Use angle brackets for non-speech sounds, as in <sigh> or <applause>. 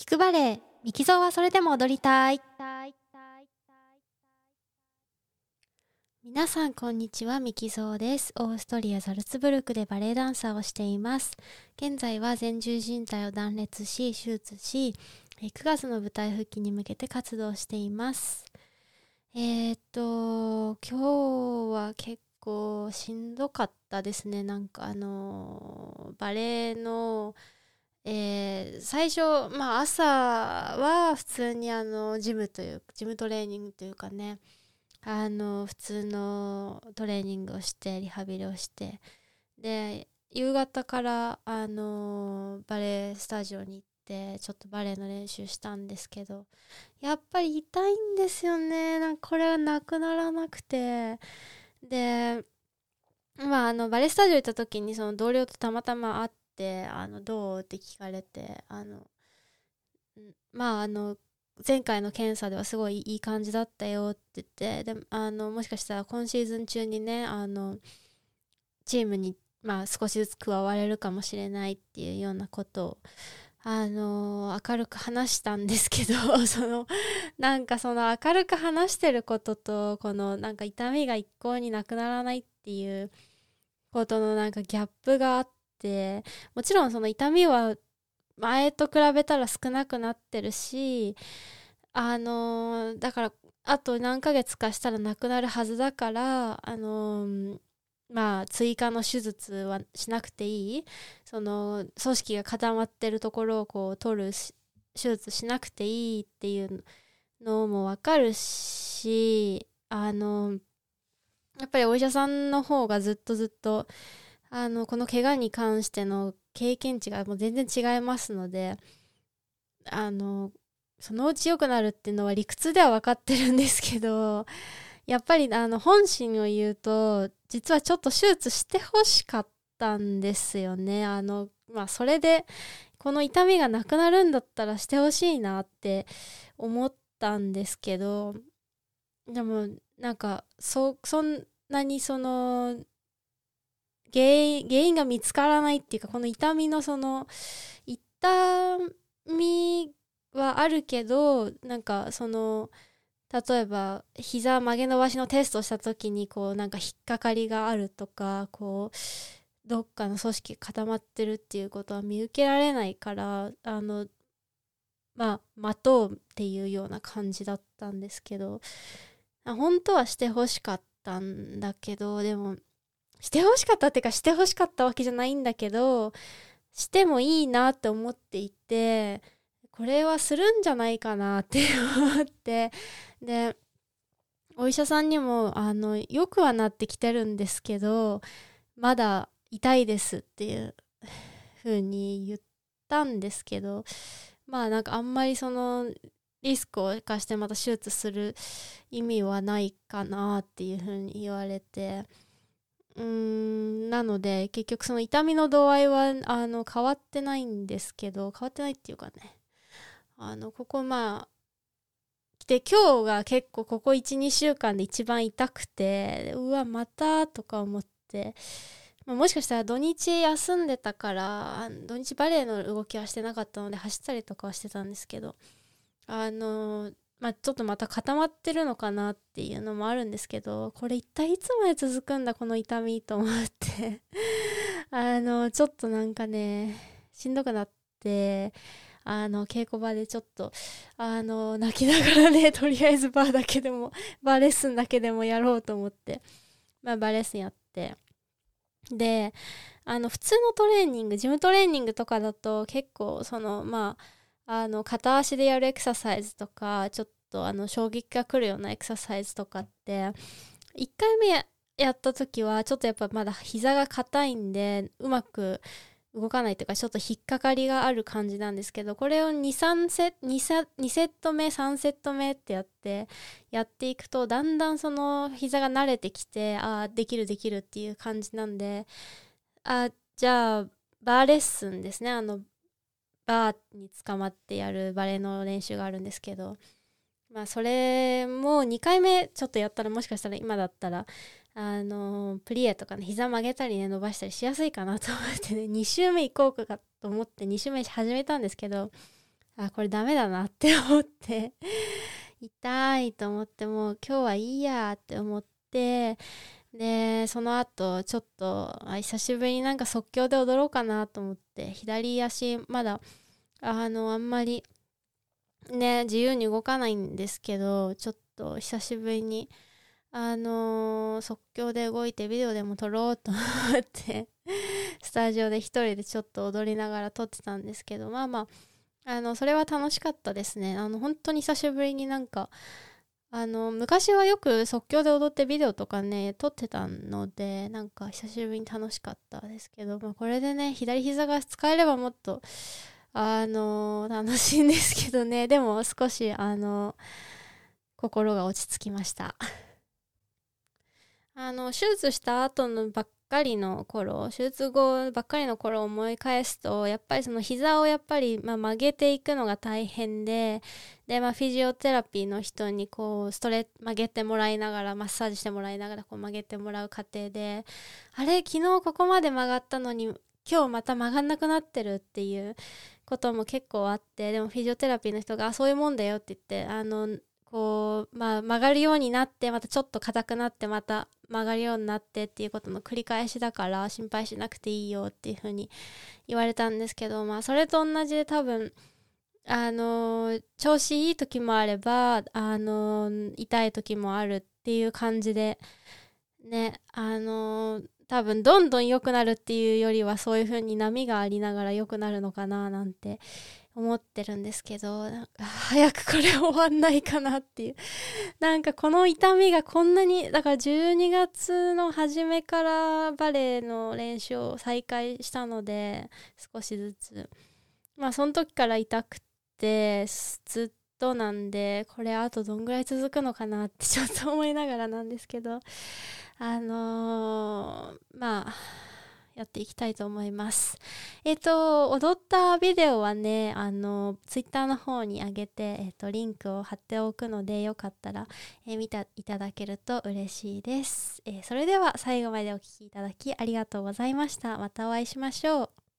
聞くバレエミキゾーはそれでも踊りたい。皆さんこんにちは。ミキゾーです。オーストリアザルツブルクでバレエダンサーをしています。現在は前十靭帯を断裂し手術し9月の舞台復帰に向けて活動しています。えー、っと今日は結構しんどかったですね。なんかあのバレエのえー、最初、まあ、朝は普通にあのジムというジムトレーニングというかねあの普通のトレーニングをしてリハビリをしてで夕方からあのバレエスタジオに行ってちょっとバレエの練習したんですけどやっぱり痛いんですよね。なんかこれはなくならなくて。でまああのバレエスタジオ行った時にその同僚とたまたま会ってて「あのどう?」って聞かれてあのまああの前回の検査ではすごいいい感じだったよって言ってであのもしかしたら今シーズン中にねあのチームに、まあ、少しずつ加われるかもしれないっていうようなことをあの明るく話したんですけど <laughs> そのなんかその明るく話してることとこのなんか痛みが一向になくならないっていうことのなんかギャップがあってもちろんその痛みは前と比べたら少なくなってるしあのだからあと何ヶ月かしたらなくなるはずだからあのまあ追加の手術はしなくていい。その組織が固まってるところをこう取る手術しなくていいっていうのも分かるしあのやっぱりお医者さんの方がずっとずっとあのこの怪我に関しての経験値がもう全然違いますのであのそのうち良くなるっていうのは理屈では分かってるんですけどやっぱりあの本心を言うと実はちょっと手術してほしかったんですよね。あのまあそれでこの痛みがなくなるんだったらしてほしいなって思ったんですけどでもなんかそそんなにその原因原因が見つからないっていうかこの痛みのその痛みはあるけどなんかその例えば膝曲げ伸ばしのテストした時にこうなんか引っかかりがあるとかこうどっかの組織固まってるっていうことは見受けられないからあのまあ待とうっていうような感じだったんですけど本当はしてほしかったんだけどでもしてほしかったっていうかしてほしかったわけじゃないんだけどしてもいいなって思っていてこれはするんじゃないかなって思ってでお医者さんにもあのよくはなってきてるんですけどまだ痛いですっていう風に言ったんですけどまあなんかあんまりそのリスクを生かしてまた手術する意味はないかなっていう風に言われて。うーんなので結局その痛みの度合いはあの変わってないんですけど変わってないっていうかね。あのここまあ来て今日が結構ここ12週間で一番痛くてうわまたとか思って、まあ、もしかしたら土日休んでたから土日バレエの動きはしてなかったので走ったりとかはしてたんですけどあのまあ、ちょっとまた固まってるのかなっていうのもあるんですけどこれ一体いつまで続くんだこの痛みと思って。<laughs> あのちょっとなんかねしんどくなってあの稽古場でちょっとあの泣きながらね <laughs> とりあえずバーだけでもバーレッスンだけでもやろうと思って、まあ、バーレッスンやって。であの普通のトレーニングジムトレーニングとかだと結構そのまああの片足でやるエクササイズとかちょっとあの衝撃が来るようなエクササイズとかって1回目やった時はちょっとやっぱまだ膝が硬いんでうまく動かないというかちょっと引っかかりがある感じなんですけどこれを23セ 2, セ2セット目3セット目ってやってやっていくとだんだんその膝が慣れてきてああできるできるっていう感じなんであじゃあバーレッスンですね。あのバーに捕まってやるバレエの練習があるんですけどまあそれも2回目ちょっとやったらもしかしたら今だったらあのプリエとかね膝曲げたりね伸ばしたりしやすいかなと思ってね <laughs> 2週目行こうかと思って2週目始めたんですけどあこれダメだなって思って <laughs> 痛いと思ってもう今日はいいやって思ってでその後ちょっと久しぶりになんか即興で踊ろうかなと思って左足まだあのあんまりね自由に動かないんですけどちょっと久しぶりにあのー、即興で動いてビデオでも撮ろうと思ってスタジオで一人でちょっと踊りながら撮ってたんですけどまあまああのそれは楽しかったですね。あの本当に久しぶりになんかあの昔はよく即興で踊ってビデオとかね撮ってたのでなんか久しぶりに楽しかったですけど、まあ、これでね左膝が使えればもっとあの楽しいんですけどね。<laughs> でも少しあの心が落ち着きました。<laughs> あの手術した後のばっかりの頃手術後ばっかりの頃を思い返すとやっぱりその膝をやっぱり、まあ、曲げていくのが大変でで、まあ、フィジオテラピーの人にこうストレ曲げてもらいながらマッサージしてもらいながらこう曲げてもらう過程であれ昨日ここまで曲がったのに今日また曲がんなくなってるっていうことも結構あってでもフィジオテラピーの人がそういうもんだよって言ってあのこう、まあ、曲がるようになってまたちょっと硬くなってまた曲がるようになってっていうことの繰り返しだから心配しなくていいよっていうふうに言われたんですけどまあそれと同じで多分あの調子いい時もあればあの痛い時もあるっていう感じでねあの多分どんどん良くなるっていうよりはそういう風に波がありながら良くなるのかななんて思ってるんですけど早くこれ終わんないかなっていう。<laughs> なんかこの痛みがこんなにだから12月の初めからバレエの練習を再開したので少しずつ。まあその時から痛くてずっとなんでこれあとどんぐらい続くのかなってちょっと思いながらなんですけど。あのー、まあやっていきたいと思います。えっ、ー、と、踊ったビデオはね、あの、ツイッターの方に上げて、えっ、ー、と、リンクを貼っておくので、よかったら、え見ていただけると嬉しいです。えそれでは最後までお聴きいただきありがとうございました。またお会いしましょう。